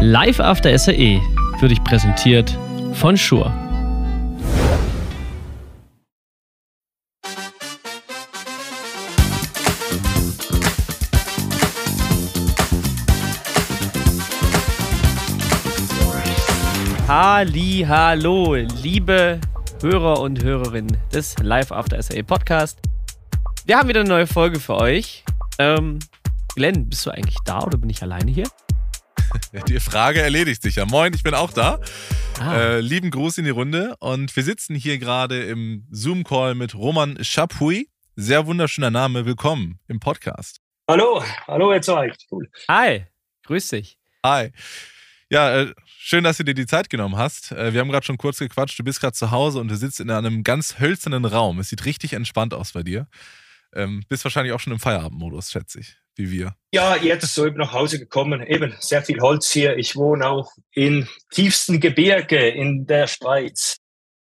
Live After SAE wird dich präsentiert von Schur. Halli, hallo, liebe Hörer und Hörerinnen des Live After SAE Podcast. Wir haben wieder eine neue Folge für euch. Ähm, Glenn, bist du eigentlich da oder bin ich alleine hier? Die Frage erledigt sich ja. Moin, ich bin auch da. Ah. Äh, lieben Gruß in die Runde. Und wir sitzen hier gerade im Zoom-Call mit Roman Chapuis. Sehr wunderschöner Name. Willkommen im Podcast. Hallo, hallo ihr zwei. Cool. Hi, grüß dich. Hi. Ja, äh, schön, dass du dir die Zeit genommen hast. Äh, wir haben gerade schon kurz gequatscht. Du bist gerade zu Hause und du sitzt in einem ganz hölzernen Raum. Es sieht richtig entspannt aus bei dir. Ähm, bist wahrscheinlich auch schon im Feierabendmodus, schätze ich wie wir. Ja, jetzt so eben nach Hause gekommen. Eben sehr viel Holz hier. Ich wohne auch im tiefsten Gebirge in der Schweiz.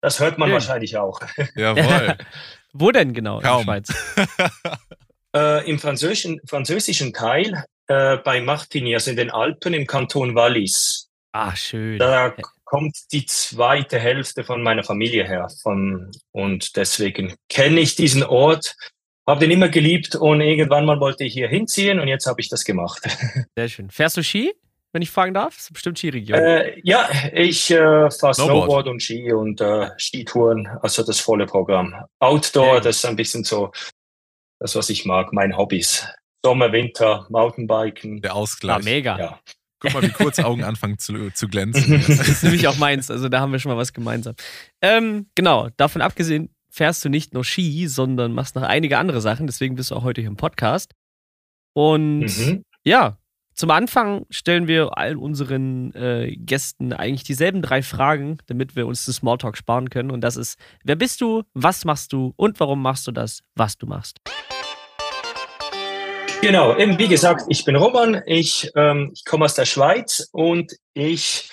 Das hört man ja. wahrscheinlich auch. Jawohl. Wo denn genau Kaum. in der Schweiz? äh, Im französischen, französischen Teil äh, bei Martigny, also in den Alpen im Kanton Wallis. Ah, schön. Da kommt die zweite Hälfte von meiner Familie her. Von, und deswegen kenne ich diesen Ort habe den immer geliebt und irgendwann mal wollte ich hier hinziehen und jetzt habe ich das gemacht. Sehr schön. Fährst du Ski, wenn ich fragen darf? Das ist bestimmt Skiregion. Äh, ja, ich äh, fahre Snowboard. und Ski und äh, Skitouren, also das volle Programm. Outdoor, das ist ein bisschen so das, was ich mag, mein Hobbys. Sommer, Winter, Mountainbiken. Der Ausgleich. Ah, mega. Ja. Guck mal, wie kurz Augen anfangen zu, zu glänzen. das ist nämlich auch meins. Also da haben wir schon mal was gemeinsam. Ähm, genau, davon abgesehen, fährst du nicht nur Ski, sondern machst noch einige andere Sachen. Deswegen bist du auch heute hier im Podcast. Und mhm. ja, zum Anfang stellen wir allen unseren äh, Gästen eigentlich dieselben drei Fragen, damit wir uns den Smalltalk sparen können. Und das ist, wer bist du, was machst du und warum machst du das, was du machst? Genau, eben wie gesagt, ich bin Roman, ich, ähm, ich komme aus der Schweiz und ich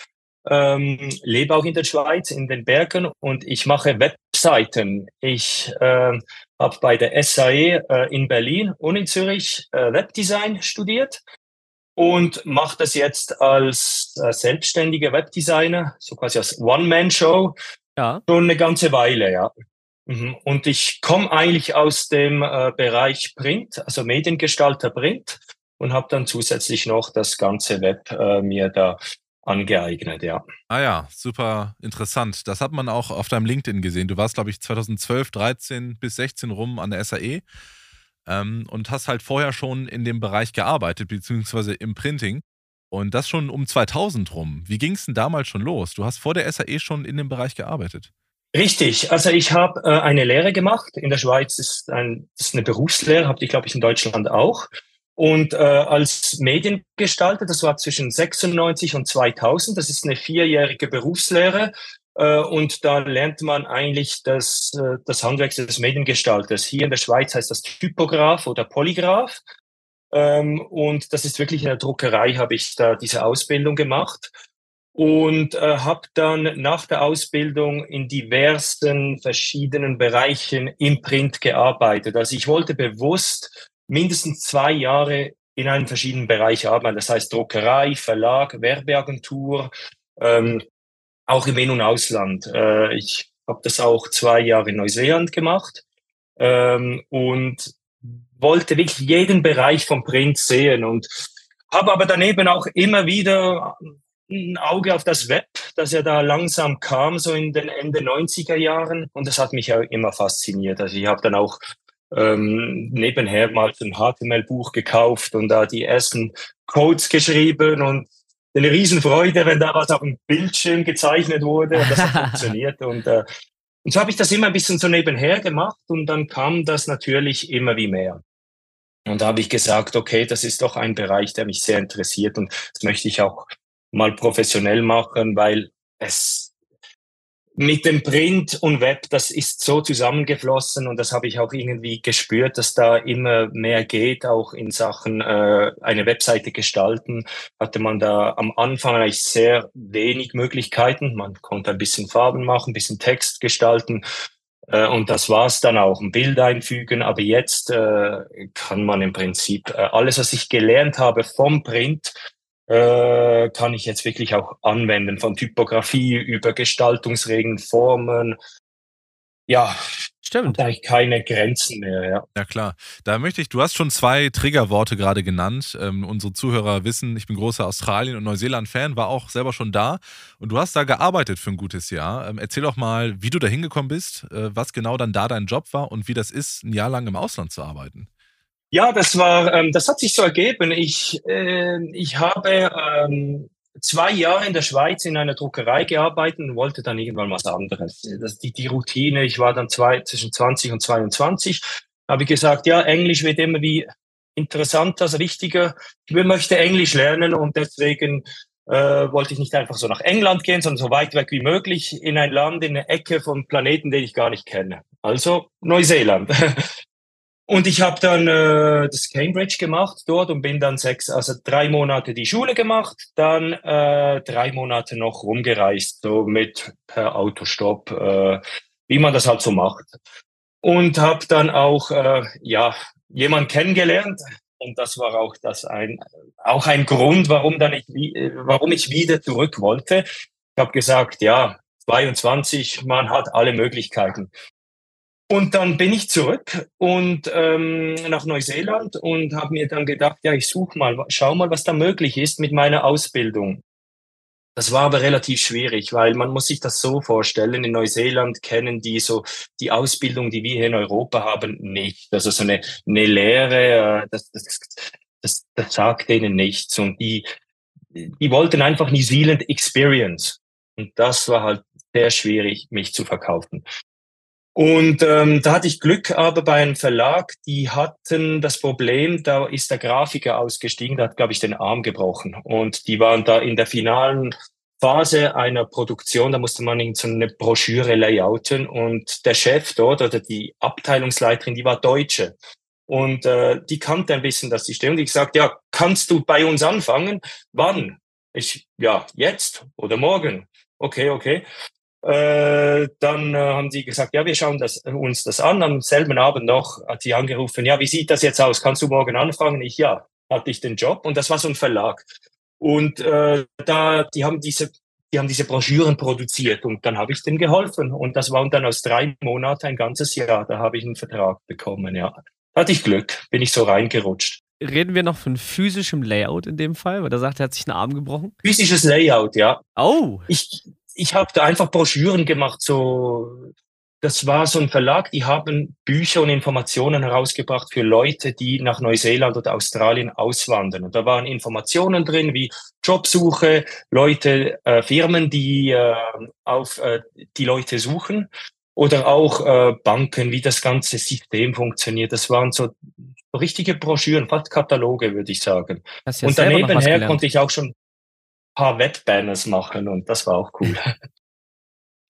ähm, lebe auch in der Schweiz, in den Bergen und ich mache Webseiten. Ich äh, habe bei der SAE äh, in Berlin und in Zürich äh, Webdesign studiert und mache das jetzt als äh, selbstständiger Webdesigner, so quasi als One-Man-Show, ja. schon eine ganze Weile, ja. Mhm. Und ich komme eigentlich aus dem äh, Bereich Print, also Mediengestalter Print und habe dann zusätzlich noch das ganze Web äh, mir da angeeignet, ja. Ah ja, super interessant. Das hat man auch auf deinem LinkedIn gesehen. Du warst, glaube ich, 2012, 13 bis 16 rum an der SAE ähm, und hast halt vorher schon in dem Bereich gearbeitet, beziehungsweise im Printing. Und das schon um 2000 rum. Wie ging es denn damals schon los? Du hast vor der SAE schon in dem Bereich gearbeitet. Richtig, also ich habe äh, eine Lehre gemacht. In der Schweiz ist, ein, ist eine Berufslehre, habt ihr, glaube ich, in Deutschland auch. Und äh, als Mediengestalter, das war zwischen 96 und 2000, das ist eine vierjährige Berufslehre. Äh, und da lernt man eigentlich das, äh, das Handwerk des Mediengestalters. Hier in der Schweiz heißt das Typograph oder Polygraph. Ähm, und das ist wirklich in der Druckerei, habe ich da diese Ausbildung gemacht und äh, habe dann nach der Ausbildung in diversen verschiedenen Bereichen im Print gearbeitet. Also ich wollte bewusst mindestens zwei Jahre in einem verschiedenen Bereich arbeiten. Das heißt Druckerei, Verlag, Werbeagentur, ähm, auch im In- und Ausland. Äh, ich habe das auch zwei Jahre in Neuseeland gemacht ähm, und wollte wirklich jeden Bereich vom Print sehen und habe aber daneben auch immer wieder ein Auge auf das Web, das ja da langsam kam, so in den Ende 90er Jahren. Und das hat mich ja immer fasziniert. Also ich habe dann auch ähm, nebenher mal ein HTML-Buch gekauft und da die ersten Codes geschrieben und eine Riesenfreude, wenn da was auf dem Bildschirm gezeichnet wurde und das hat funktioniert. Und, äh, und so habe ich das immer ein bisschen so nebenher gemacht und dann kam das natürlich immer wie mehr. Und da habe ich gesagt, okay, das ist doch ein Bereich, der mich sehr interessiert und das möchte ich auch mal professionell machen, weil es mit dem Print und Web, das ist so zusammengeflossen und das habe ich auch irgendwie gespürt, dass da immer mehr geht, auch in Sachen äh, eine Webseite gestalten. Hatte man da am Anfang eigentlich sehr wenig Möglichkeiten. Man konnte ein bisschen Farben machen, ein bisschen Text gestalten äh, und das war's dann auch, ein Bild einfügen. Aber jetzt äh, kann man im Prinzip äh, alles, was ich gelernt habe vom Print, äh, kann ich jetzt wirklich auch anwenden, von Typografie über Gestaltungsregeln, Formen. Ja, Stimmt. Hat eigentlich keine Grenzen mehr, ja. Ja, klar. Da möchte ich, du hast schon zwei Triggerworte gerade genannt. Ähm, unsere Zuhörer wissen, ich bin großer Australien- und Neuseeland-Fan, war auch selber schon da. Und du hast da gearbeitet für ein gutes Jahr. Ähm, erzähl doch mal, wie du da hingekommen bist, äh, was genau dann da dein Job war und wie das ist, ein Jahr lang im Ausland zu arbeiten. Ja, das war, ähm, das hat sich so ergeben. Ich, äh, ich habe ähm, zwei Jahre in der Schweiz in einer Druckerei gearbeitet und wollte dann irgendwann was anderes. Das, die, die Routine, ich war dann zwei, zwischen 20 und 22, habe ich gesagt, ja, Englisch wird immer wie interessanter, also wichtiger. Ich möchte Englisch lernen und deswegen äh, wollte ich nicht einfach so nach England gehen, sondern so weit weg wie möglich in ein Land, in eine Ecke vom Planeten, den ich gar nicht kenne. Also Neuseeland. Und ich habe dann äh, das Cambridge gemacht dort und bin dann sechs, also drei Monate die Schule gemacht, dann äh, drei Monate noch rumgereist, so mit per Autostopp, äh, wie man das halt so macht. Und habe dann auch äh, ja jemand kennengelernt und das war auch das ein auch ein Grund, warum dann ich warum ich wieder zurück wollte. Ich habe gesagt, ja 22, man hat alle Möglichkeiten. Und dann bin ich zurück und ähm, nach Neuseeland und habe mir dann gedacht, ja, ich suche mal, schau mal, was da möglich ist mit meiner Ausbildung. Das war aber relativ schwierig, weil man muss sich das so vorstellen, in Neuseeland kennen die so die Ausbildung, die wir hier in Europa haben, nicht. Also so eine, eine Lehre, äh, das, das, das, das sagt denen nichts. Und die, die wollten einfach New Zealand Experience. Und das war halt sehr schwierig, mich zu verkaufen. Und ähm, da hatte ich Glück aber bei einem Verlag, die hatten das Problem, da ist der Grafiker ausgestiegen, der hat, glaube ich, den Arm gebrochen. Und die waren da in der finalen Phase einer Produktion, da musste man in so eine Broschüre layouten und der Chef dort oder die Abteilungsleiterin, die war Deutsche. Und äh, die kannte ein bisschen das System und ich gesagt, ja, kannst du bei uns anfangen? Wann? Ich, ja, jetzt oder morgen. Okay, okay. Äh, dann äh, haben sie gesagt, ja, wir schauen das, uns das an. Am selben Abend noch hat sie angerufen, ja, wie sieht das jetzt aus? Kannst du morgen anfangen? Ich, ja, hatte ich den Job. Und das war so ein Verlag. Und äh, da, die haben diese, die haben diese Broschüren produziert und dann habe ich denen geholfen. Und das waren dann aus drei Monaten ein ganzes Jahr. Da habe ich einen Vertrag bekommen, ja. Hatte ich Glück, bin ich so reingerutscht. Reden wir noch von physischem Layout in dem Fall, weil er sagt, er hat sich einen Arm gebrochen? Physisches Layout, ja. Oh. Ich, ich habe da einfach Broschüren gemacht, so das war so ein Verlag, die haben Bücher und Informationen herausgebracht für Leute, die nach Neuseeland oder Australien auswandern. Und da waren Informationen drin wie Jobsuche, Leute, äh, Firmen, die äh, auf äh, die Leute suchen oder auch äh, Banken, wie das ganze System funktioniert. Das waren so richtige Broschüren, fast Kataloge, würde ich sagen. Und daneben her konnte ich auch schon paar Webbanners machen und das war auch cool.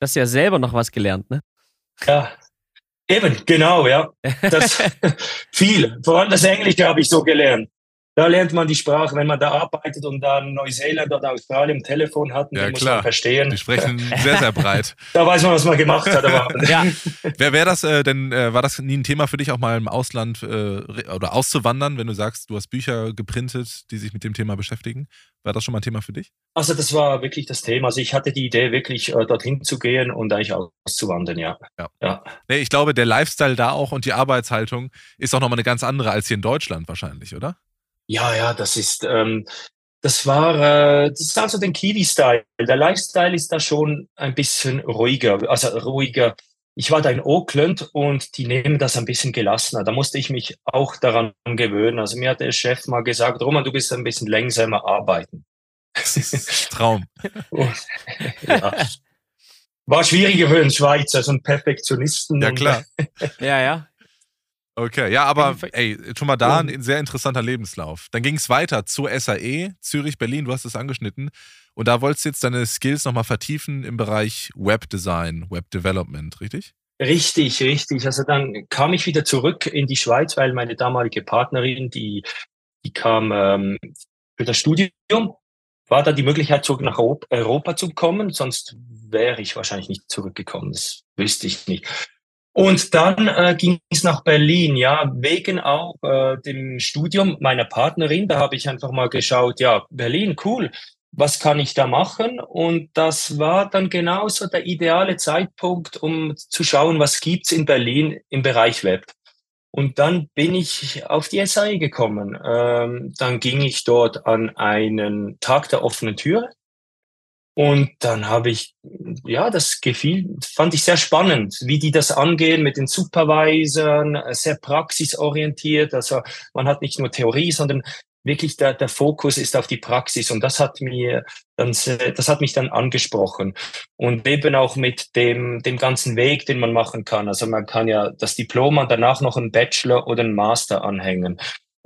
Du hast ja selber noch was gelernt, ne? Ja, eben, genau, ja. Das viel. Vor allem das Englische habe ich so gelernt. Da lernt man die Sprache, wenn man da arbeitet und dann Neuseeland oder Australien im Telefon hat, ja, muss klar. man verstehen. Die sprechen sehr, sehr breit. da weiß man, was man gemacht hat. Aber ja. Wer wäre das äh, denn, äh, war das nie ein Thema für dich, auch mal im Ausland äh, oder auszuwandern, wenn du sagst, du hast Bücher geprintet, die sich mit dem Thema beschäftigen? War das schon mal ein Thema für dich? Also das war wirklich das Thema. Also ich hatte die Idee, wirklich äh, dorthin zu gehen und eigentlich auszuwandern, ja. ja. ja. Nee, ich glaube, der Lifestyle da auch und die Arbeitshaltung ist auch nochmal eine ganz andere als hier in Deutschland wahrscheinlich, oder? Ja, ja, das ist, ähm, das war, äh, das ist also den Kiwi-Style. Der Lifestyle ist da schon ein bisschen ruhiger, also ruhiger. Ich war da in Auckland und die nehmen das ein bisschen gelassener. Da musste ich mich auch daran gewöhnen. Also mir hat der Chef mal gesagt, Roman, du bist ein bisschen langsamer arbeiten. Traum. ja. War schwieriger für einen Schweizer, so einen Perfektionisten. Ja, klar. ja, ja. Okay, ja, aber ey, schon mal da ein sehr interessanter Lebenslauf. Dann ging es weiter zur SAE, Zürich, Berlin, du hast es angeschnitten. Und da wolltest du jetzt deine Skills nochmal vertiefen im Bereich Webdesign, Webdevelopment, richtig? Richtig, richtig. Also dann kam ich wieder zurück in die Schweiz, weil meine damalige Partnerin, die, die kam ähm, für das Studium, war da die Möglichkeit, zurück nach Europa zu kommen, sonst wäre ich wahrscheinlich nicht zurückgekommen. Das wüsste ich nicht. Und dann äh, ging es nach Berlin, ja, wegen auch äh, dem Studium meiner Partnerin. Da habe ich einfach mal geschaut, ja, Berlin, cool, was kann ich da machen? Und das war dann genauso der ideale Zeitpunkt, um zu schauen, was gibt's in Berlin im Bereich Web. Und dann bin ich auf die SAE gekommen. Ähm, dann ging ich dort an einen Tag der offenen Tür und dann habe ich, ja, das gefiel, fand ich sehr spannend, wie die das angehen mit den Supervisern, sehr praxisorientiert. Also man hat nicht nur Theorie, sondern wirklich der, der Fokus ist auf die Praxis und das hat mir dann, das hat mich dann angesprochen und eben auch mit dem, dem ganzen Weg, den man machen kann. Also man kann ja das Diplom und danach noch einen Bachelor oder einen Master anhängen.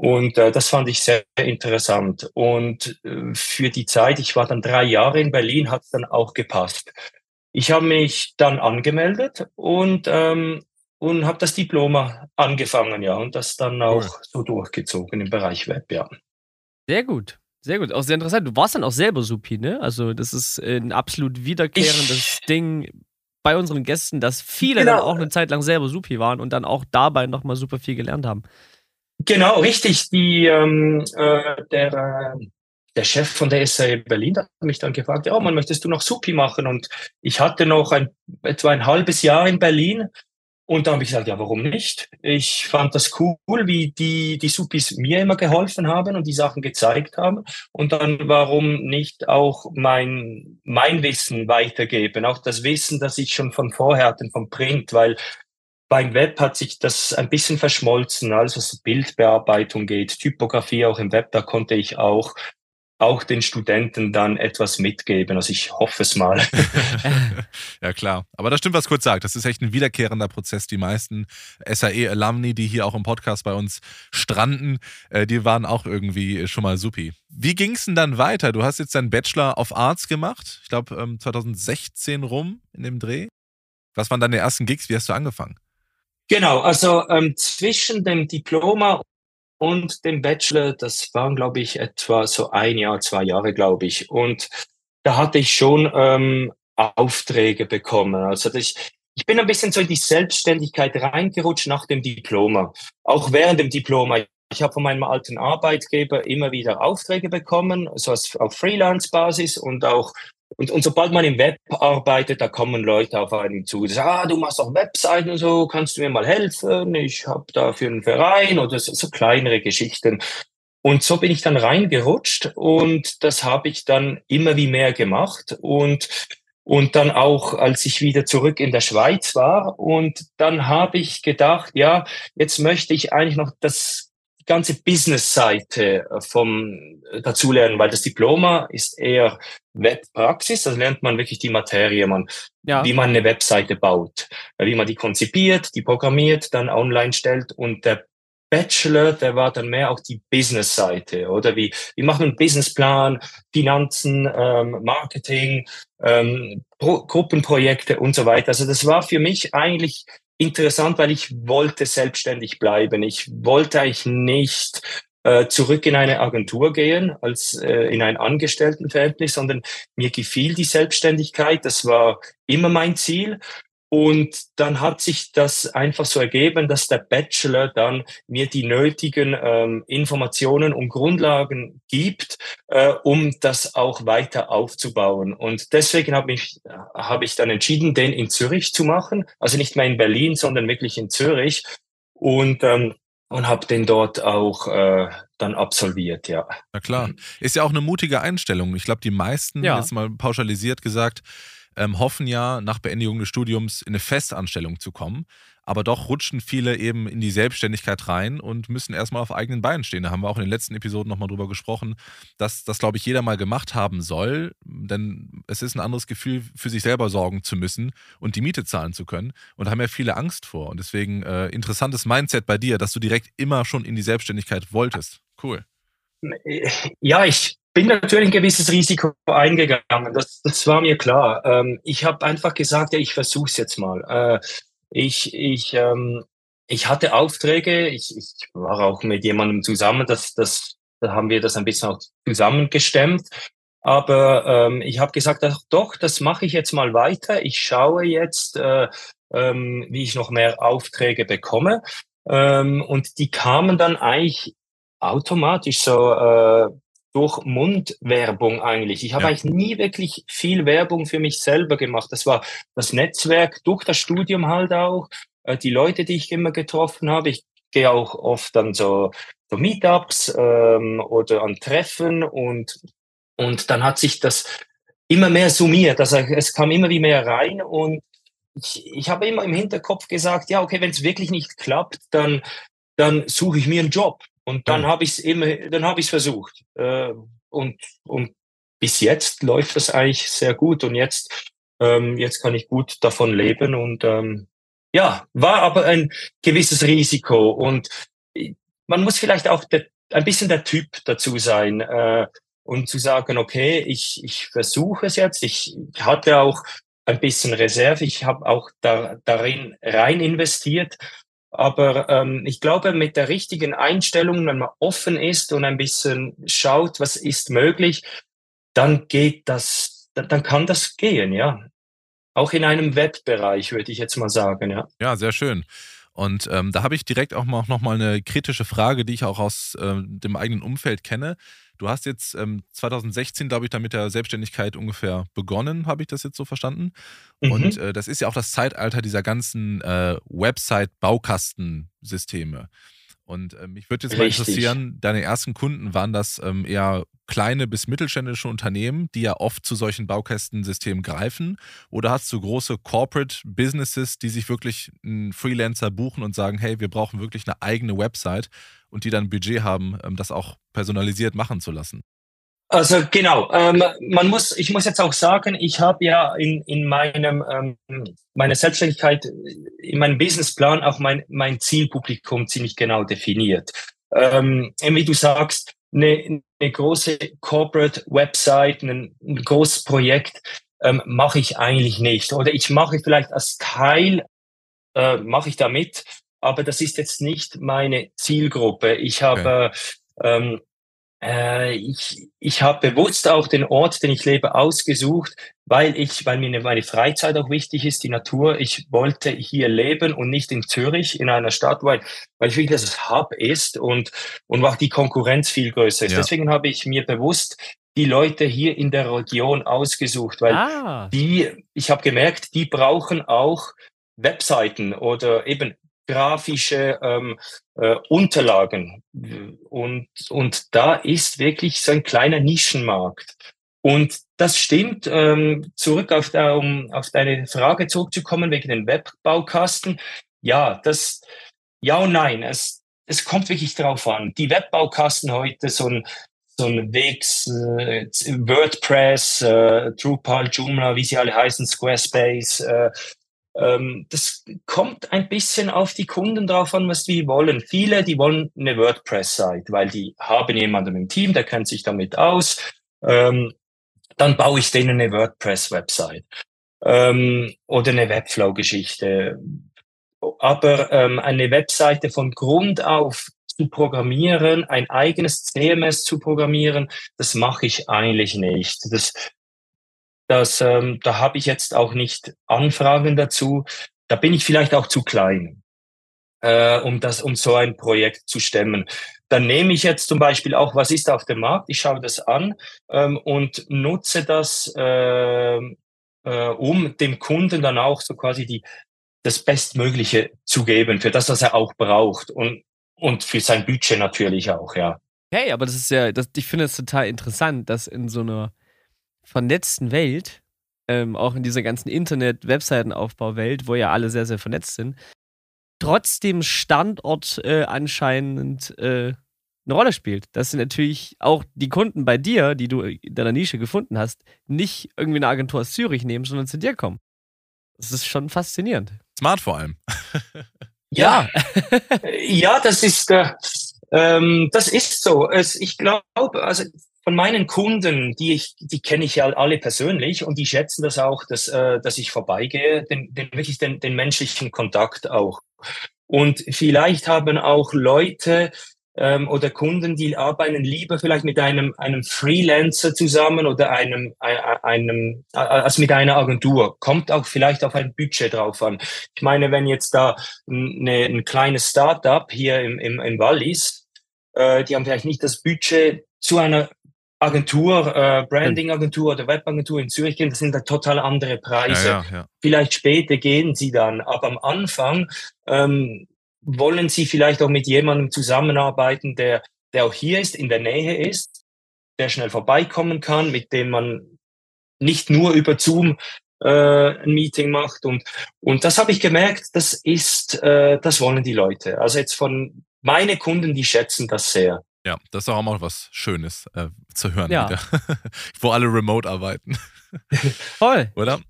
Und äh, das fand ich sehr interessant. Und äh, für die Zeit, ich war dann drei Jahre in Berlin, hat es dann auch gepasst. Ich habe mich dann angemeldet und, ähm, und habe das Diploma angefangen, ja, und das dann auch cool. so durchgezogen im Bereich Web, ja. Sehr gut. Sehr gut, auch sehr interessant. Du warst dann auch selber Supi, ne? Also, das ist ein absolut wiederkehrendes ich, Ding bei unseren Gästen, dass viele genau. dann auch eine Zeit lang selber Supi waren und dann auch dabei nochmal super viel gelernt haben. Genau, richtig. Die, ähm, äh, der, äh, der Chef von der SAE Berlin hat mich dann gefragt, ja, man, möchtest du noch Supi machen? Und ich hatte noch ein, etwa ein halbes Jahr in Berlin. Und da habe ich gesagt, ja, warum nicht? Ich fand das cool, wie die, die Supis mir immer geholfen haben und die Sachen gezeigt haben. Und dann warum nicht auch mein, mein Wissen weitergeben? Auch das Wissen, das ich schon von vorher hatte, vom Print, weil beim Web hat sich das ein bisschen verschmolzen, also was Bildbearbeitung geht, Typografie auch im Web, da konnte ich auch auch den Studenten dann etwas mitgeben. Also ich hoffe es mal. ja, klar. Aber das stimmt, was Kurt sagt. Das ist echt ein wiederkehrender Prozess. Die meisten SAE-Alumni, die hier auch im Podcast bei uns stranden, äh, die waren auch irgendwie schon mal supi. Wie ging es denn dann weiter? Du hast jetzt deinen Bachelor of Arts gemacht. Ich glaube, 2016 rum in dem Dreh. Was waren deine ersten Gigs? Wie hast du angefangen? Genau, also ähm, zwischen dem Diploma und dem Bachelor, das waren, glaube ich, etwa so ein Jahr, zwei Jahre, glaube ich. Und da hatte ich schon ähm, Aufträge bekommen. Also ich, ich bin ein bisschen so in die Selbstständigkeit reingerutscht nach dem Diploma. Auch während dem Diploma. Ich habe von meinem alten Arbeitgeber immer wieder Aufträge bekommen, so als auf Freelance-Basis und auch und, und sobald man im Web arbeitet, da kommen Leute auf einen zu, die sagen, ah, du machst auch Webseiten und so, kannst du mir mal helfen? Ich habe da für einen Verein oder so, so kleinere Geschichten. Und so bin ich dann reingerutscht und das habe ich dann immer wie mehr gemacht und und dann auch, als ich wieder zurück in der Schweiz war und dann habe ich gedacht, ja, jetzt möchte ich eigentlich noch das die ganze Business-Seite äh, vom äh, dazulernen, weil das Diploma ist eher Webpraxis, da lernt man wirklich die Materie, man, ja. wie man eine Webseite baut, äh, wie man die konzipiert, die programmiert, dann online stellt und der Bachelor, der war dann mehr auch die Business-Seite, oder wie, wie macht man einen Businessplan, Finanzen, ähm, Marketing, ähm, Pro Gruppenprojekte und so weiter. Also das war für mich eigentlich interessant, weil ich wollte selbstständig bleiben. Ich wollte eigentlich nicht äh, zurück in eine Agentur gehen als äh, in ein Angestelltenverhältnis, sondern mir gefiel die Selbstständigkeit. Das war immer mein Ziel. Und dann hat sich das einfach so ergeben, dass der Bachelor dann mir die nötigen ähm, Informationen und Grundlagen gibt, äh, um das auch weiter aufzubauen. Und deswegen habe ich, hab ich dann entschieden, den in Zürich zu machen. Also nicht mehr in Berlin, sondern wirklich in Zürich. Und ähm, und habe den dort auch äh, dann absolviert, ja. Na klar. Ist ja auch eine mutige Einstellung. Ich glaube, die meisten, ja. jetzt mal pauschalisiert gesagt, ähm, hoffen ja nach Beendigung des Studiums in eine Festanstellung zu kommen. Aber doch rutschen viele eben in die Selbstständigkeit rein und müssen erstmal auf eigenen Beinen stehen. Da haben wir auch in den letzten Episoden nochmal drüber gesprochen, dass das, glaube ich, jeder mal gemacht haben soll. Denn es ist ein anderes Gefühl, für sich selber sorgen zu müssen und die Miete zahlen zu können. Und haben ja viele Angst vor. Und deswegen äh, interessantes Mindset bei dir, dass du direkt immer schon in die Selbstständigkeit wolltest. Cool. Ja, ich bin natürlich ein gewisses Risiko eingegangen. Das, das war mir klar. Ähm, ich habe einfach gesagt, ja, ich versuche es jetzt mal. Äh, ich, ich, ähm, ich hatte Aufträge. Ich, ich war auch mit jemandem zusammen. Das, das, da haben wir das ein bisschen auch zusammengestemmt. Aber ähm, ich habe gesagt, ach, doch, das mache ich jetzt mal weiter. Ich schaue jetzt, äh, ähm, wie ich noch mehr Aufträge bekomme. Ähm, und die kamen dann eigentlich automatisch so äh, durch Mundwerbung eigentlich. Ich habe ja. eigentlich nie wirklich viel Werbung für mich selber gemacht. Das war das Netzwerk durch das Studium halt auch, äh, die Leute, die ich immer getroffen habe. Ich gehe auch oft an so, so Meetups ähm, oder an Treffen und, und dann hat sich das immer mehr summiert. Also es kam immer wie mehr rein und ich, ich habe immer im Hinterkopf gesagt, ja, okay, wenn es wirklich nicht klappt, dann, dann suche ich mir einen Job. Und dann ja. habe ich es immer, dann habe ich es versucht. Äh, und, und bis jetzt läuft das eigentlich sehr gut. Und jetzt, ähm, jetzt kann ich gut davon leben. Und ähm, ja, war aber ein gewisses Risiko. Und man muss vielleicht auch der, ein bisschen der Typ dazu sein. Äh, und zu sagen, okay, ich, ich versuche es jetzt. Ich hatte auch ein bisschen Reserve. Ich habe auch da, darin rein investiert. Aber ähm, ich glaube, mit der richtigen Einstellung, wenn man offen ist und ein bisschen schaut, was ist möglich, dann geht das, dann kann das gehen, ja. Auch in einem Webbereich, würde ich jetzt mal sagen, ja. Ja, sehr schön. Und ähm, da habe ich direkt auch noch mal eine kritische Frage, die ich auch aus ähm, dem eigenen Umfeld kenne. Du hast jetzt ähm, 2016, glaube ich, da mit der Selbstständigkeit ungefähr begonnen, habe ich das jetzt so verstanden. Mhm. Und äh, das ist ja auch das Zeitalter dieser ganzen äh, Website-Baukastensysteme. Und äh, mich würde jetzt Richtig. mal interessieren, deine ersten Kunden waren das ähm, eher kleine bis mittelständische Unternehmen, die ja oft zu solchen Baukästensystemen greifen? Oder hast du große Corporate Businesses, die sich wirklich einen Freelancer buchen und sagen, hey, wir brauchen wirklich eine eigene Website und die dann Budget haben, ähm, das auch personalisiert machen zu lassen? Also genau, ähm, man muss, ich muss jetzt auch sagen, ich habe ja in, in meinem ähm, meiner Selbstständigkeit, in meinem Businessplan auch mein, mein Zielpublikum ziemlich genau definiert. Ähm, wie du sagst, eine, eine große Corporate Website, ein, ein großes Projekt ähm, mache ich eigentlich nicht. Oder ich mache vielleicht als Teil, äh, mache ich damit, aber das ist jetzt nicht meine Zielgruppe. Ich habe okay. ähm, äh, ich, ich habe bewusst auch den Ort, den ich lebe, ausgesucht, weil ich, weil mir meine Freizeit auch wichtig ist, die Natur. Ich wollte hier leben und nicht in Zürich, in einer Stadt, weil, weil ich will, dass es Hub ist und, und auch die Konkurrenz viel größer ist. Ja. Deswegen habe ich mir bewusst die Leute hier in der Region ausgesucht, weil ah. die, ich habe gemerkt, die brauchen auch Webseiten oder eben grafische ähm, äh, Unterlagen. Und, und da ist wirklich so ein kleiner Nischenmarkt. Und das stimmt. Ähm, zurück auf, der, um auf deine Frage zurückzukommen wegen den Webbaukasten. Ja, das, ja und nein. Es, es kommt wirklich drauf an. Die Webbaukasten heute, so ein, so ein Wix, äh, WordPress, äh, Drupal, Joomla, wie sie alle heißen, Squarespace, äh, das kommt ein bisschen auf die Kunden drauf an, was die wollen. Viele, die wollen eine WordPress-Site, weil die haben jemanden im Team, der kennt sich damit aus. Ähm, dann baue ich denen eine WordPress-Website ähm, oder eine Webflow-Geschichte. Aber ähm, eine Webseite von Grund auf zu programmieren, ein eigenes CMS zu programmieren, das mache ich eigentlich nicht. Das, das, ähm, da habe ich jetzt auch nicht Anfragen dazu. Da bin ich vielleicht auch zu klein, äh, um das, um so ein Projekt zu stemmen. Dann nehme ich jetzt zum Beispiel auch, was ist auf dem Markt? Ich schaue das an ähm, und nutze das, äh, äh, um dem Kunden dann auch so quasi die das Bestmögliche zu geben für das, was er auch braucht und und für sein Budget natürlich auch, ja. Hey, aber das ist ja, das, ich finde es total interessant, dass in so einer vernetzten Welt, ähm, auch in dieser ganzen Internet-Webseitenaufbau-Welt, wo ja alle sehr, sehr vernetzt sind, trotzdem Standort äh, anscheinend äh, eine Rolle spielt. Dass natürlich auch die Kunden bei dir, die du in deiner Nische gefunden hast, nicht irgendwie eine Agentur aus Zürich nehmen, sondern zu dir kommen. Das ist schon faszinierend. Smart vor allem. ja. ja, das ist, äh, ähm, das ist so. Es, ich glaube, also von meinen Kunden, die ich, die kenne ich ja alle persönlich und die schätzen das auch, dass, äh, dass ich vorbeigehe, den, den wirklich den, den menschlichen Kontakt auch. Und vielleicht haben auch Leute ähm, oder Kunden, die arbeiten lieber vielleicht mit einem, einem Freelancer zusammen oder einem, einem, als mit einer Agentur. Kommt auch vielleicht auf ein Budget drauf an. Ich meine, wenn jetzt da eine, ein kleines Startup hier im, im, im Wallis, äh, die haben vielleicht nicht das Budget zu einer Agentur, äh, Branding-Agentur oder Webagentur in Zürich gehen, das sind da total andere Preise. Ja, ja, ja. Vielleicht später gehen sie dann, aber am Anfang ähm, wollen Sie vielleicht auch mit jemandem zusammenarbeiten, der, der auch hier ist, in der Nähe ist, der schnell vorbeikommen kann, mit dem man nicht nur über Zoom äh, ein Meeting macht. Und, und das habe ich gemerkt, das ist, äh, das wollen die Leute. Also jetzt von meine Kunden, die schätzen das sehr. Ja, das ist auch mal was Schönes äh, zu hören, ja. wo alle remote arbeiten. Voll. Oder?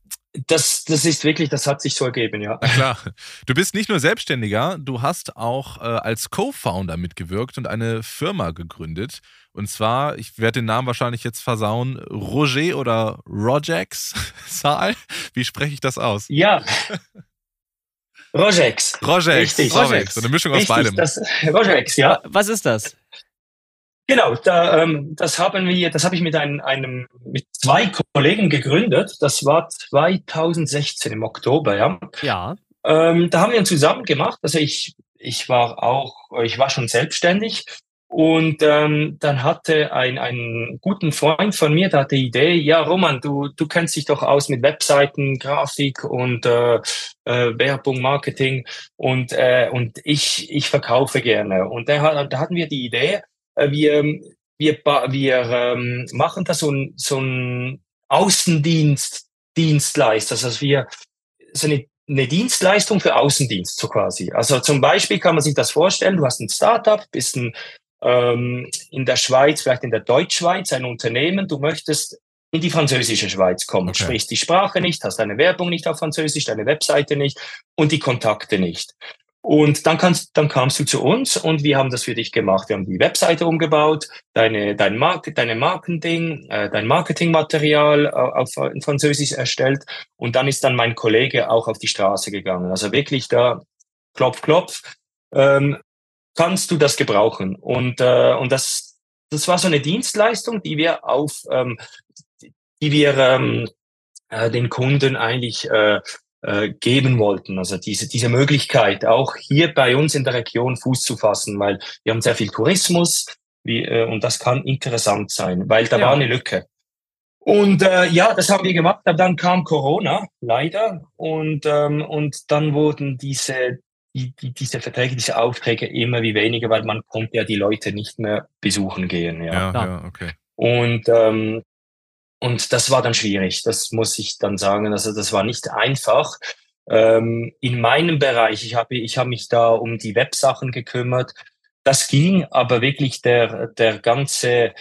Das, das ist wirklich, das hat sich so ergeben, ja. Na klar. Du bist nicht nur Selbstständiger, du hast auch äh, als Co-Founder mitgewirkt und eine Firma gegründet. Und zwar, ich werde den Namen wahrscheinlich jetzt versauen, Roger oder Rogex Saal. Wie spreche ich das aus? Ja. Rogex. Rogex. Richtig. Rogex. So eine Mischung aus Richtig, beidem. Das, Rogex, ja. Was ist das? Genau, da, ähm, das haben wir, das habe ich mit einem, einem, mit zwei Kollegen gegründet. Das war 2016 im Oktober, ja. Ja. Ähm, da haben wir zusammen gemacht. Also ich, ich war auch, ich war schon selbstständig und ähm, dann hatte ein, ein guten Freund von mir, der hatte die Idee, ja Roman, du, du kennst dich doch aus mit Webseiten, Grafik und äh, äh, Werbung, Marketing und, äh, und ich, ich verkaufe gerne. Und da, da hatten wir die Idee, wir, wir, wir ähm, machen da so ein, so ein Außendienst, Dienstleister, also wir so eine, eine Dienstleistung für Außendienst so quasi. Also zum Beispiel kann man sich das vorstellen, du hast ein Startup, bist ein, ähm, in der Schweiz, vielleicht in der Deutschschweiz, ein Unternehmen, du möchtest in die französische Schweiz kommen, okay. sprichst die Sprache nicht, hast deine Werbung nicht auf Französisch, deine Webseite nicht und die Kontakte nicht. Und dann, kannst, dann kamst du zu uns und wir haben das für dich gemacht. Wir haben die Webseite umgebaut, deine, dein Mark deine Marketing, äh, dein Marketingmaterial auf, auf in Französisch erstellt. Und dann ist dann mein Kollege auch auf die Straße gegangen. Also wirklich da, klopf, klopf, ähm, kannst du das gebrauchen. Und, äh, und das, das war so eine Dienstleistung, die wir auf, ähm, die wir ähm, äh, den Kunden eigentlich äh, äh, geben wollten. Also diese, diese Möglichkeit, auch hier bei uns in der Region Fuß zu fassen, weil wir haben sehr viel Tourismus wie, äh, und das kann interessant sein, weil da ja. war eine Lücke. Und äh, ja, das haben wir gemacht, aber dann kam Corona, leider, und, ähm, und dann wurden diese, die, die, diese Verträge, diese Aufträge immer wie weniger, weil man konnte ja die Leute nicht mehr besuchen gehen. Ja, ja, ja okay. Und ähm, und das war dann schwierig, das muss ich dann sagen. Also das war nicht einfach. Ähm, in meinem Bereich, ich habe ich hab mich da um die Websachen gekümmert. Das ging, aber wirklich der, der ganze,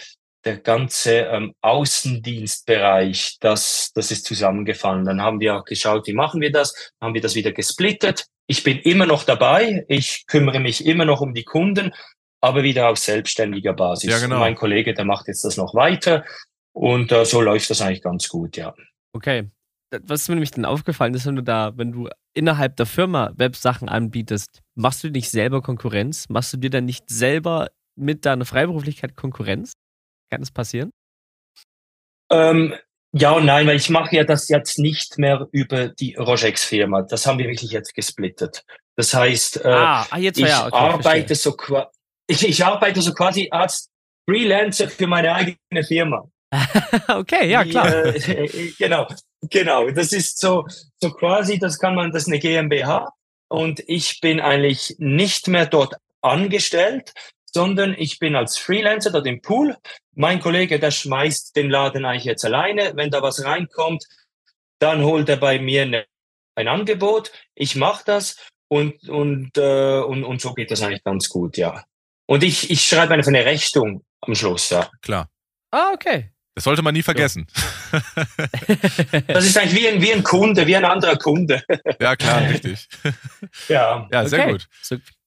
der ganze ähm, Außendienstbereich, das, das ist zusammengefallen. Dann haben wir auch geschaut, wie machen wir das? Dann haben wir das wieder gesplittet. Ich bin immer noch dabei. Ich kümmere mich immer noch um die Kunden, aber wieder auf selbstständiger Basis. Ja, genau. mein Kollege, der macht jetzt das noch weiter. Und äh, so läuft das eigentlich ganz gut, ja. Okay. Was mir nämlich dann aufgefallen ist, wenn du da, wenn du innerhalb der Firma Websachen anbietest, machst du nicht selber Konkurrenz? Machst du dir dann nicht selber mit deiner Freiberuflichkeit Konkurrenz? Kann das passieren? Ähm, ja und nein, weil ich mache ja das jetzt nicht mehr über die Rogex-Firma. Das haben wir wirklich jetzt gesplittet. Das heißt, äh, ah, ah, jetzt, ich, ja, okay, arbeite so, ich, ich arbeite so quasi als Freelancer für meine eigene Firma. okay, ja, klar. Die, äh, genau, genau. Das ist so, so quasi, das kann man, das ist eine GmbH und ich bin eigentlich nicht mehr dort angestellt, sondern ich bin als Freelancer dort im Pool. Mein Kollege, der schmeißt den Laden eigentlich jetzt alleine. Wenn da was reinkommt, dann holt er bei mir eine, ein Angebot. Ich mache das und, und, äh, und, und so geht das eigentlich ganz gut, ja. Und ich, ich schreibe einfach eine Rechnung am Schluss, ja. Klar. Ah, okay. Das sollte man nie vergessen. das ist eigentlich wie ein, wie ein Kunde, wie ein anderer Kunde. ja, klar, richtig. Ja, ja sehr okay. gut.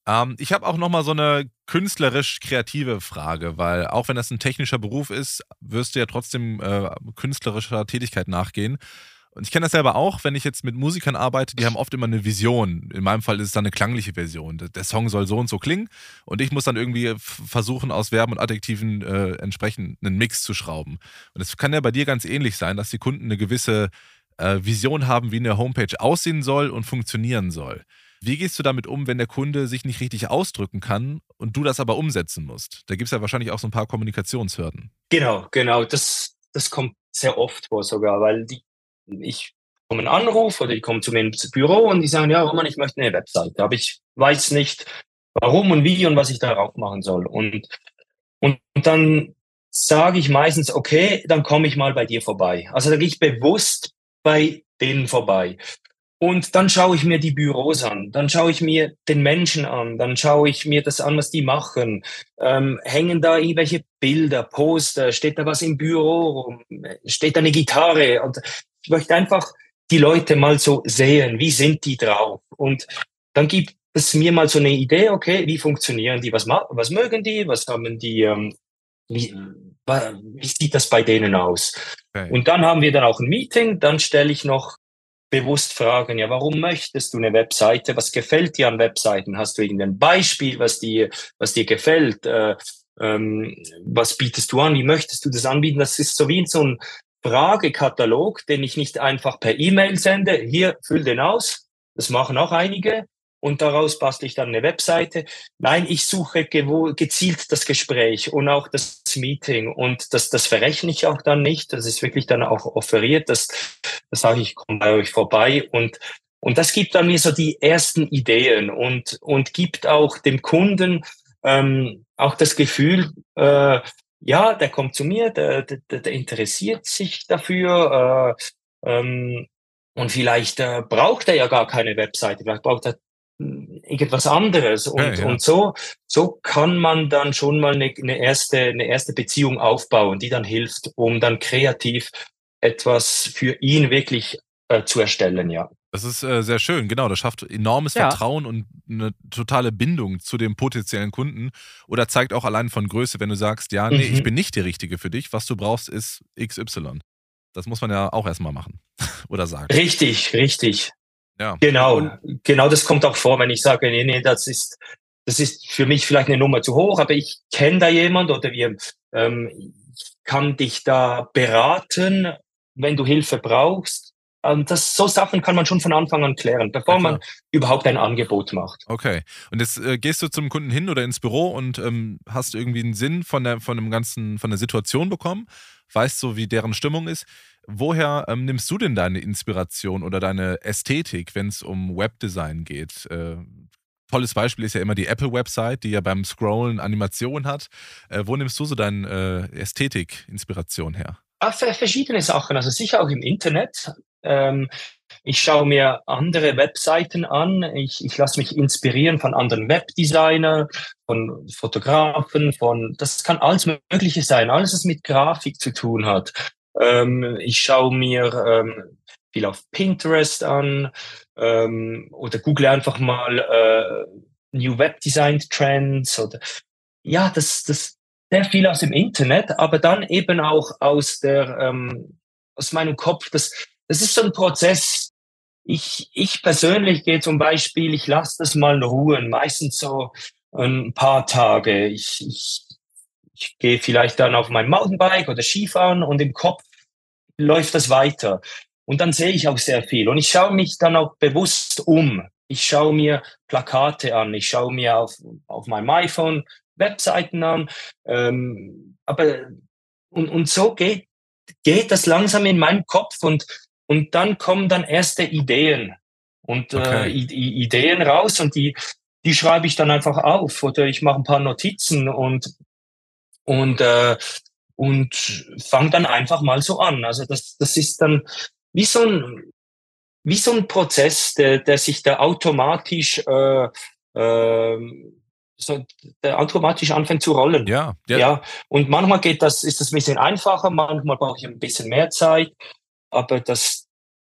Ähm, ich habe auch nochmal so eine künstlerisch-kreative Frage, weil auch wenn das ein technischer Beruf ist, wirst du ja trotzdem äh, künstlerischer Tätigkeit nachgehen. Und ich kenne das selber auch, wenn ich jetzt mit Musikern arbeite, die haben oft immer eine Vision. In meinem Fall ist es dann eine klangliche Version. Der Song soll so und so klingen und ich muss dann irgendwie versuchen, aus Verben und Adjektiven äh, entsprechend einen Mix zu schrauben. Und es kann ja bei dir ganz ähnlich sein, dass die Kunden eine gewisse äh, Vision haben, wie eine Homepage aussehen soll und funktionieren soll. Wie gehst du damit um, wenn der Kunde sich nicht richtig ausdrücken kann und du das aber umsetzen musst? Da gibt es ja wahrscheinlich auch so ein paar Kommunikationshürden. Genau, genau. Das, das kommt sehr oft vor sogar, weil die ich komme einen Anruf oder ich komme zu mir ins Büro und die sagen, ja, Roman, ich möchte eine Webseite, aber ich weiß nicht, warum und wie und was ich darauf machen soll. Und, und, und dann sage ich meistens, okay, dann komme ich mal bei dir vorbei. Also da gehe ich bewusst bei denen vorbei. Und dann schaue ich mir die Büros an, dann schaue ich mir den Menschen an, dann schaue ich mir das an, was die machen. Ähm, hängen da irgendwelche Bilder, Poster, steht da was im Büro rum, steht da eine Gitarre? Und ich möchte einfach die Leute mal so sehen, wie sind die drauf? Und dann gibt es mir mal so eine Idee, okay, wie funktionieren die, was, was mögen die, was haben die, ähm, wie, wie sieht das bei denen aus? Okay. Und dann haben wir dann auch ein Meeting, dann stelle ich noch bewusst fragen, ja, warum möchtest du eine Webseite? Was gefällt dir an Webseiten? Hast du irgendein Beispiel, was dir, was dir gefällt? Äh, ähm, was bietest du an? Wie möchtest du das anbieten? Das ist so wie so ein Fragekatalog, den ich nicht einfach per E-Mail sende. Hier, füll den aus. Das machen auch einige. Und daraus bastle ich dann eine Webseite. Nein, ich suche gezielt das Gespräch und auch das Meeting. Und das, das verrechne ich auch dann nicht. Das ist wirklich dann auch offeriert. Das, das sage ich, ich komme bei euch vorbei. Und, und das gibt dann mir so die ersten Ideen und, und gibt auch dem Kunden ähm, auch das Gefühl, äh, ja, der kommt zu mir, der, der, der interessiert sich dafür äh, ähm, und vielleicht äh, braucht er ja gar keine Webseite, vielleicht braucht er hm, irgendwas anderes und, ja, ja. und so so kann man dann schon mal eine, eine erste eine erste Beziehung aufbauen, die dann hilft, um dann kreativ etwas für ihn wirklich äh, zu erstellen, ja. Das ist äh, sehr schön, genau. Das schafft enormes ja. Vertrauen und eine totale Bindung zu dem potenziellen Kunden. Oder zeigt auch allein von Größe, wenn du sagst, ja, nee, mhm. ich bin nicht die Richtige für dich. Was du brauchst, ist XY. Das muss man ja auch erstmal machen oder sagen. Richtig, richtig. Ja. Genau, genau das kommt auch vor, wenn ich sage, nee, nee, das ist, das ist für mich vielleicht eine Nummer zu hoch, aber ich kenne da jemand oder wir ähm, kann dich da beraten, wenn du Hilfe brauchst das, so Sachen kann man schon von Anfang an klären, bevor ja, man überhaupt ein Angebot macht. Okay. Und jetzt äh, gehst du zum Kunden hin oder ins Büro und ähm, hast irgendwie einen Sinn von der, von dem ganzen, von der Situation bekommen, weißt so, wie deren Stimmung ist. Woher ähm, nimmst du denn deine Inspiration oder deine Ästhetik, wenn es um Webdesign geht? Äh, tolles Beispiel ist ja immer die Apple-Website, die ja beim Scrollen Animation hat. Äh, wo nimmst du so deine äh, Ästhetik-Inspiration her? Ach, verschiedene Sachen, also sicher auch im Internet. Ähm, ich schaue mir andere Webseiten an. Ich, ich lasse mich inspirieren von anderen Webdesignern, von Fotografen, von, das kann alles Mögliche sein, alles, was mit Grafik zu tun hat. Ähm, ich schaue mir ähm, viel auf Pinterest an ähm, oder google einfach mal äh, New Web Design Trends oder ja, das, das sehr viel aus dem Internet, aber dann eben auch aus der ähm, aus meinem Kopf. Das das ist so ein Prozess. Ich, ich persönlich gehe zum Beispiel, ich lasse das mal ruhen, meistens so ein paar Tage. Ich, ich, ich gehe vielleicht dann auf mein Mountainbike oder Skifahren und im Kopf läuft das weiter. Und dann sehe ich auch sehr viel. Und ich schaue mich dann auch bewusst um. Ich schaue mir Plakate an, ich schaue mir auf, auf meinem iPhone Webseiten an. Ähm, aber und, und so geht, geht das langsam in meinem Kopf und und dann kommen dann erste Ideen und äh, okay. äh, Ideen raus und die, die schreibe ich dann einfach auf oder ich mache ein paar Notizen und, und, äh, und fange dann einfach mal so an. Also das, das ist dann wie so ein, wie so ein Prozess, der, der sich da automatisch, äh, äh, so, der automatisch anfängt zu rollen. Ja, ja. ja. Und manchmal geht das, ist das ein bisschen einfacher, manchmal brauche ich ein bisschen mehr Zeit aber das,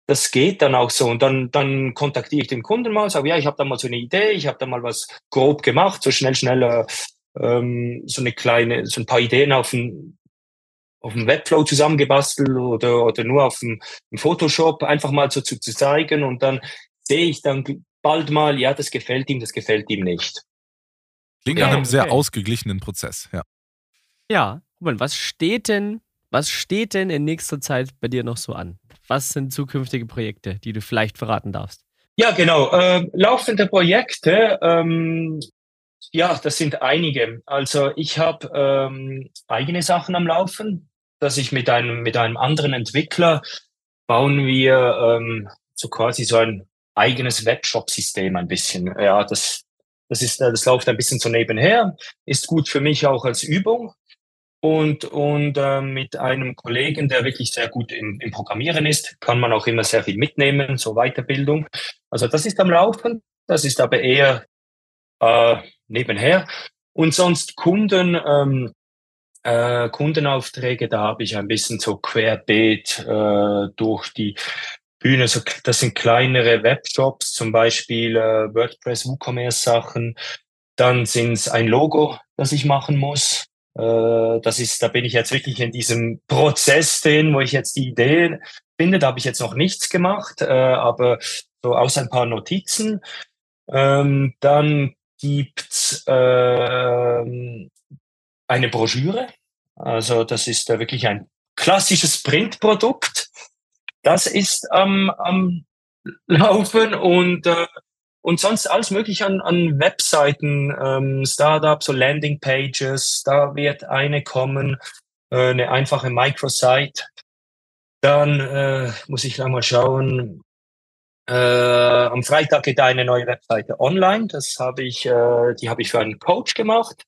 das geht dann auch so. Und dann, dann kontaktiere ich den Kunden mal, sage, ja, ich habe da mal so eine Idee, ich habe da mal was grob gemacht, so schnell, schnell äh, ähm, so eine kleine, so ein paar Ideen auf ein, auf dem Webflow zusammengebastelt oder, oder nur auf dem, dem Photoshop, einfach mal so zu, zu zeigen und dann sehe ich dann bald mal, ja, das gefällt ihm, das gefällt ihm nicht. Klingt nach einem sehr ausgeglichenen Prozess, ja. Ja, Ruben, was steht denn, was steht denn in nächster Zeit bei dir noch so an? Was sind zukünftige Projekte, die du vielleicht verraten darfst? Ja, genau. Äh, laufende Projekte, ähm, ja, das sind einige. Also ich habe ähm, eigene Sachen am Laufen, dass ich mit einem mit einem anderen Entwickler bauen wir ähm, so quasi so ein eigenes Webshop-System ein bisschen. Ja, das das ist das läuft ein bisschen so nebenher, ist gut für mich auch als Übung und, und äh, mit einem Kollegen, der wirklich sehr gut im, im Programmieren ist, kann man auch immer sehr viel mitnehmen, so Weiterbildung. Also das ist am Laufen, das ist aber eher äh, nebenher. Und sonst Kunden, ähm, äh, Kundenaufträge, da habe ich ein bisschen so querbeet äh, durch die Bühne. So, das sind kleinere Webshops, zum Beispiel äh, WordPress, WooCommerce Sachen. Dann sind es ein Logo, das ich machen muss. Äh, das ist, da bin ich jetzt wirklich in diesem Prozess drin, wo ich jetzt die Idee finde. Da habe ich jetzt noch nichts gemacht, äh, aber so aus ein paar Notizen. Ähm, dann gibt's äh, eine Broschüre. Also das ist äh, wirklich ein klassisches Printprodukt. Das ist am, am Laufen und und sonst alles mögliche an, an Webseiten, ähm, Startups, so Landingpages, da wird eine kommen, äh, eine einfache Microsite. Dann äh, muss ich mal schauen. Äh, am Freitag geht eine neue Webseite online. Das habe ich, äh, die habe ich für einen Coach gemacht.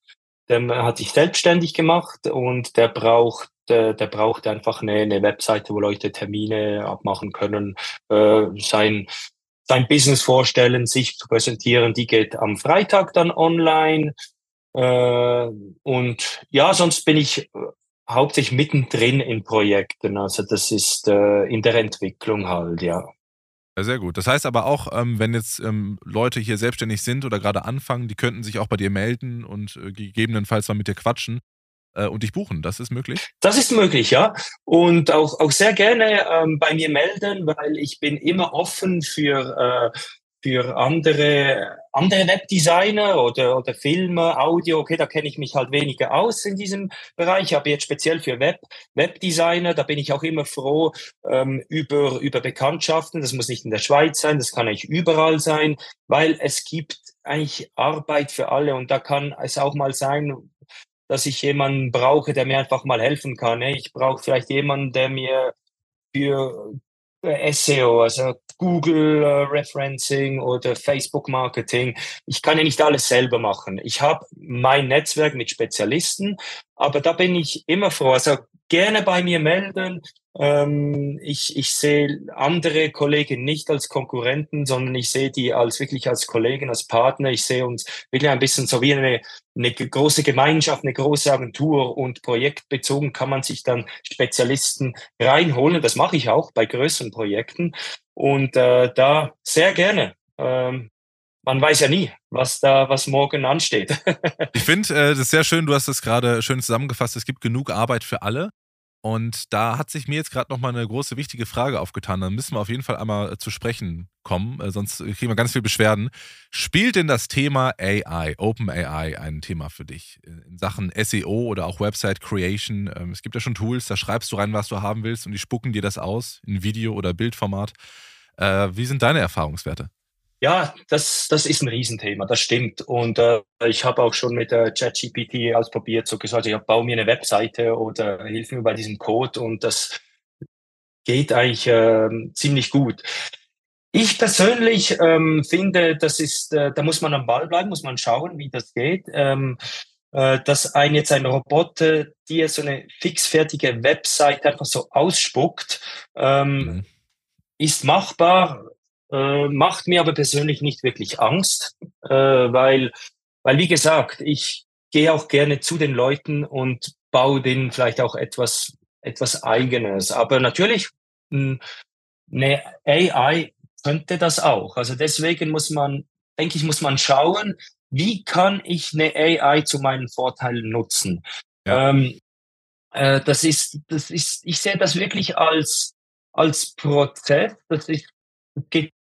Der hat sich selbstständig gemacht und der braucht der, der braucht einfach eine, eine Webseite, wo Leute Termine abmachen können, äh, sein sein Business vorstellen, sich zu präsentieren. Die geht am Freitag dann online. Äh, und ja, sonst bin ich äh, hauptsächlich mittendrin in Projekten. Also das ist äh, in der Entwicklung halt, ja. Ja, sehr gut. Das heißt aber auch, ähm, wenn jetzt ähm, Leute hier selbstständig sind oder gerade anfangen, die könnten sich auch bei dir melden und äh, gegebenenfalls mal mit dir quatschen äh, und dich buchen. Das ist möglich? Das ist möglich, ja. Und auch, auch sehr gerne ähm, bei mir melden, weil ich bin immer offen für, äh, für andere, andere Webdesigner oder, oder Filme, Audio. Okay, da kenne ich mich halt weniger aus in diesem Bereich, aber jetzt speziell für Web, Webdesigner, da bin ich auch immer froh ähm, über, über Bekanntschaften. Das muss nicht in der Schweiz sein, das kann eigentlich überall sein, weil es gibt eigentlich Arbeit für alle und da kann es auch mal sein, dass ich jemanden brauche, der mir einfach mal helfen kann. Ich brauche vielleicht jemanden, der mir für äh, SEO, also Google äh, Referencing oder Facebook Marketing. Ich kann ja nicht alles selber machen. Ich habe mein Netzwerk mit Spezialisten, aber da bin ich immer froh. Also gerne bei mir melden. Ähm, ich, ich sehe andere Kollegen nicht als Konkurrenten, sondern ich sehe die als wirklich als Kollegen, als Partner. Ich sehe uns wirklich ein bisschen so wie eine, eine große Gemeinschaft, eine große Agentur und projektbezogen kann man sich dann Spezialisten reinholen. Das mache ich auch bei größeren Projekten und äh, da sehr gerne. Ähm, man weiß ja nie, was da, was morgen ansteht. ich finde, äh, das ist sehr schön, du hast es gerade schön zusammengefasst. Es gibt genug Arbeit für alle. Und da hat sich mir jetzt gerade nochmal eine große wichtige Frage aufgetan. Da müssen wir auf jeden Fall einmal äh, zu sprechen kommen, äh, sonst kriegen wir ganz viel Beschwerden. Spielt denn das Thema AI, Open AI, ein Thema für dich in Sachen SEO oder auch Website Creation? Ähm, es gibt ja schon Tools, da schreibst du rein, was du haben willst und die spucken dir das aus in Video- oder Bildformat. Äh, wie sind deine Erfahrungswerte? Ja, das, das ist ein Riesenthema, das stimmt. Und äh, ich habe auch schon mit der ChatGPT ausprobiert, so gesagt, ich baue mir eine Webseite oder hilf mir bei diesem Code und das geht eigentlich äh, ziemlich gut. Ich persönlich ähm, finde, das ist, äh, da muss man am Ball bleiben, muss man schauen, wie das geht. Ähm, äh, dass ein jetzt ein Roboter dir so eine fixfertige Website einfach so ausspuckt, ähm, mhm. ist machbar äh, macht mir aber persönlich nicht wirklich Angst, äh, weil, weil wie gesagt, ich gehe auch gerne zu den Leuten und baue denen vielleicht auch etwas, etwas Eigenes. Aber natürlich, eine AI könnte das auch. Also deswegen muss man, denke ich, muss man schauen, wie kann ich eine AI zu meinen Vorteilen nutzen. Ja. Ähm, äh, das ist, das ist, ich sehe das wirklich als, als Prozess. Das ist, geht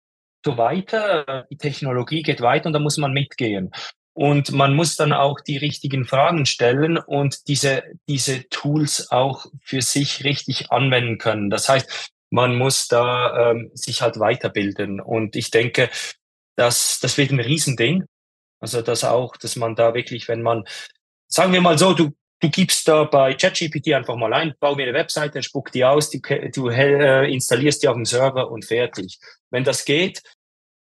so weiter. Die Technologie geht weiter und da muss man mitgehen. Und man muss dann auch die richtigen Fragen stellen und diese, diese Tools auch für sich richtig anwenden können. Das heißt, man muss da ähm, sich halt weiterbilden. Und ich denke, dass das wird ein Riesending. Also dass auch, dass man da wirklich, wenn man, sagen wir mal so, du, du gibst da bei ChatGPT einfach mal ein, bau mir eine Webseite, spuck die aus, die, du äh, installierst die auf dem Server und fertig. Wenn das geht,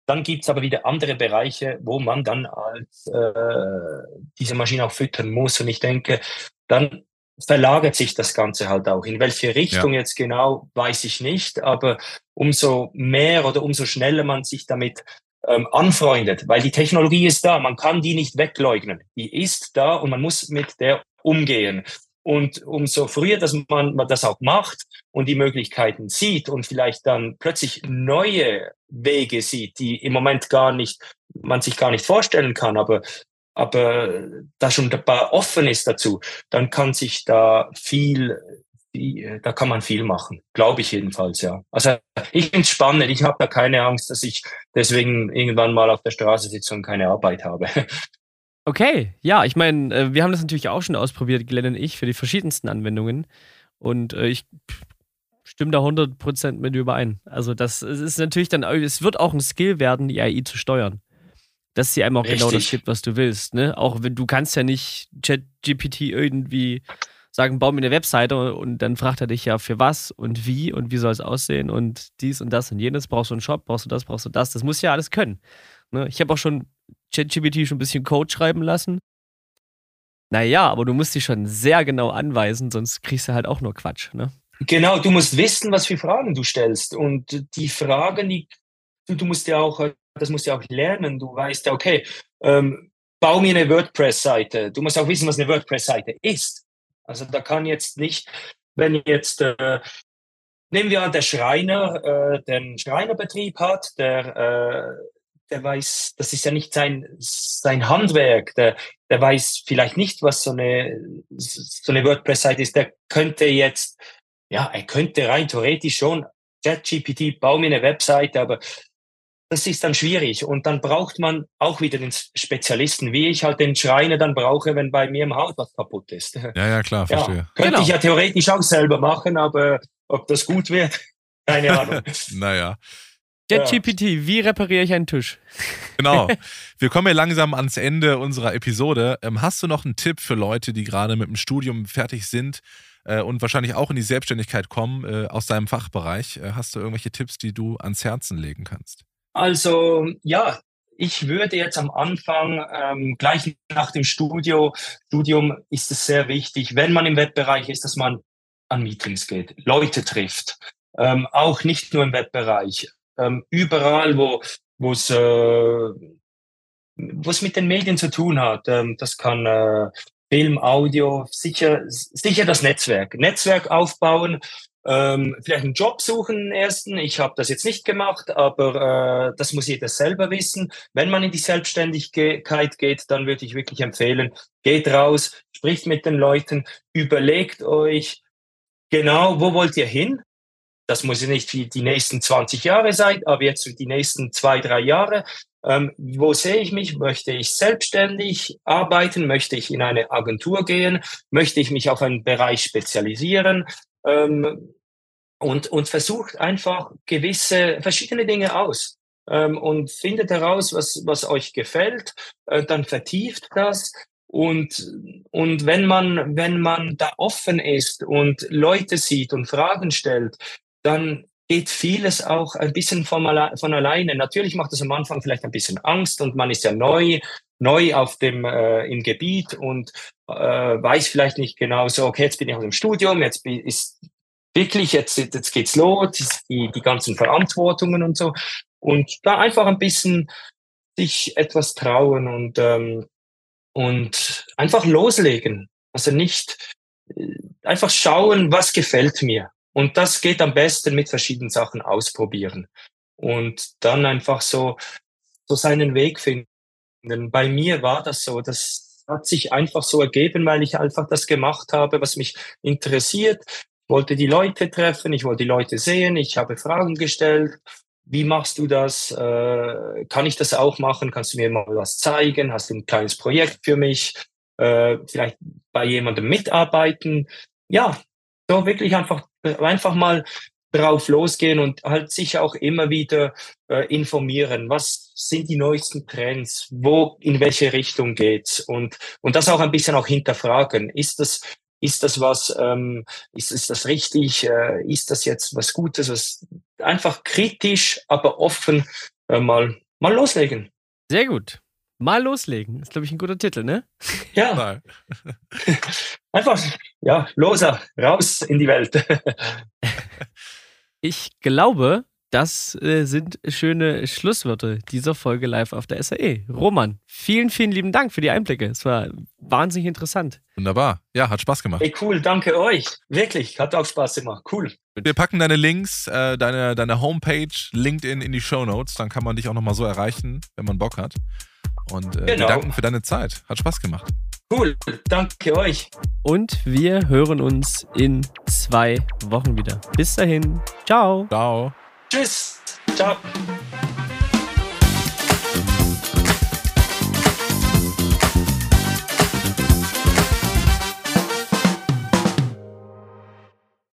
dann gibt's aber wieder andere Bereiche, wo man dann als äh, diese Maschine auch füttern muss. Und ich denke, dann verlagert sich das Ganze halt auch. In welche Richtung ja. jetzt genau, weiß ich nicht. Aber umso mehr oder umso schneller man sich damit ähm, anfreundet, weil die Technologie ist da, man kann die nicht wegleugnen. Die ist da und man muss mit der umgehen. Und umso früher, dass man das auch macht und die Möglichkeiten sieht und vielleicht dann plötzlich neue Wege sieht, die im Moment gar nicht, man sich gar nicht vorstellen kann, aber, aber da schon dabei offen ist dazu, dann kann sich da viel, da kann man viel machen, glaube ich jedenfalls, ja. Also ich es spannend, ich habe da keine Angst, dass ich deswegen irgendwann mal auf der Straße sitze und keine Arbeit habe. Okay, ja, ich meine, äh, wir haben das natürlich auch schon ausprobiert, Glenn und ich, für die verschiedensten Anwendungen. Und äh, ich stimme da 100% mit überein. Also, das ist natürlich dann, es wird auch ein Skill werden, die AI zu steuern. Dass sie einem auch Richtig. genau das gibt, was du willst. Ne? Auch wenn du kannst ja nicht ChatGPT irgendwie sagen, bau mir eine Webseite und dann fragt er dich ja für was und wie und wie soll es aussehen und dies und das und jenes. Brauchst du einen Shop, brauchst du das, brauchst du das. Das muss ja alles können. Ne? Ich habe auch schon ChatGPT schon ein bisschen Code schreiben lassen. Naja, aber du musst dich schon sehr genau anweisen, sonst kriegst du halt auch nur Quatsch, ne? Genau, du musst wissen, was für Fragen du stellst. Und die Fragen, die, du, musst ja auch, das musst du ja auch lernen. Du weißt ja, okay, ähm, bau mir eine WordPress-Seite. Du musst auch wissen, was eine WordPress-Seite ist. Also da kann jetzt nicht, wenn jetzt, äh, nehmen wir an, der Schreiner äh, den Schreinerbetrieb hat, der äh, der weiß, das ist ja nicht sein, sein Handwerk, der, der weiß vielleicht nicht, was so eine, so eine WordPress-Seite ist. Der könnte jetzt, ja, er könnte rein theoretisch schon ChatGPT, bau mir eine Webseite, aber das ist dann schwierig. Und dann braucht man auch wieder den Spezialisten, wie ich halt den Schreiner dann brauche, wenn bei mir im Haus was kaputt ist. Ja, ja, klar, verstehe. Ja, könnte genau. ich ja theoretisch auch selber machen, aber ob das gut wird, keine Ahnung. naja. JetGPT, ja. wie repariere ich einen Tisch? Genau. Wir kommen ja langsam ans Ende unserer Episode. Ähm, hast du noch einen Tipp für Leute, die gerade mit dem Studium fertig sind äh, und wahrscheinlich auch in die Selbstständigkeit kommen äh, aus deinem Fachbereich? Äh, hast du irgendwelche Tipps, die du ans Herzen legen kannst? Also ja, ich würde jetzt am Anfang, ähm, gleich nach dem Studio, Studium ist es sehr wichtig, wenn man im Webbereich ist, dass man an Meetings geht, Leute trifft. Ähm, auch nicht nur im Webbereich ähm, überall, wo wo es äh, was mit den Medien zu tun hat. Ähm, das kann äh, Film, Audio, sicher sicher das Netzwerk, Netzwerk aufbauen. Ähm, vielleicht einen Job suchen ersten. Ich habe das jetzt nicht gemacht, aber äh, das muss jeder selber wissen. Wenn man in die Selbstständigkeit geht, dann würde ich wirklich empfehlen, geht raus, spricht mit den Leuten, überlegt euch genau, wo wollt ihr hin? Das muss nicht für die nächsten 20 Jahre sein, aber jetzt die nächsten zwei, drei Jahre. Ähm, wo sehe ich mich? Möchte ich selbstständig arbeiten? Möchte ich in eine Agentur gehen? Möchte ich mich auf einen Bereich spezialisieren? Ähm, und, und versucht einfach gewisse, verschiedene Dinge aus. Ähm, und findet heraus, was, was euch gefällt, äh, dann vertieft das. Und, und wenn man, wenn man da offen ist und Leute sieht und Fragen stellt, dann geht vieles auch ein bisschen von, von alleine. Natürlich macht es am Anfang vielleicht ein bisschen Angst und man ist ja neu, neu auf dem äh, im Gebiet und äh, weiß vielleicht nicht genau so, okay, jetzt bin ich aus dem Studium, jetzt ist wirklich, jetzt, jetzt geht's los, die, die ganzen Verantwortungen und so. Und da einfach ein bisschen sich etwas trauen und, ähm, und einfach loslegen. Also nicht äh, einfach schauen, was gefällt mir. Und das geht am besten mit verschiedenen Sachen ausprobieren und dann einfach so, so seinen Weg finden. Bei mir war das so, dass hat sich einfach so ergeben, weil ich einfach das gemacht habe, was mich interessiert. Ich wollte die Leute treffen, ich wollte die Leute sehen, ich habe Fragen gestellt. Wie machst du das? Äh, kann ich das auch machen? Kannst du mir mal was zeigen? Hast du ein kleines Projekt für mich? Äh, vielleicht bei jemandem mitarbeiten? Ja, so wirklich einfach, einfach mal drauf losgehen und halt sich auch immer wieder äh, informieren. Was sind die neuesten Trends? Wo, in welche Richtung geht's? Und, und das auch ein bisschen auch hinterfragen. Ist das, ist das was, ähm, ist, ist das richtig? Äh, ist das jetzt was Gutes? Was, einfach kritisch, aber offen äh, mal, mal loslegen. Sehr gut. Mal loslegen. Ist, glaube ich, ein guter Titel, ne? Ja. Einfach, ja, loser, raus in die Welt. Ich glaube, das äh, sind schöne Schlussworte dieser Folge live auf der SAE. Roman, vielen, vielen lieben Dank für die Einblicke. Es war wahnsinnig interessant. Wunderbar. Ja, hat Spaß gemacht. Hey, cool, danke euch. Wirklich, hat auch Spaß gemacht. Cool. Wir packen deine Links, äh, deine, deine Homepage, LinkedIn in die Show Notes. Dann kann man dich auch nochmal so erreichen, wenn man Bock hat. Und äh, genau. wir danken für deine Zeit. Hat Spaß gemacht. Cool, danke euch. Und wir hören uns in zwei Wochen wieder. Bis dahin. Ciao. Ciao. Tschüss. Ciao.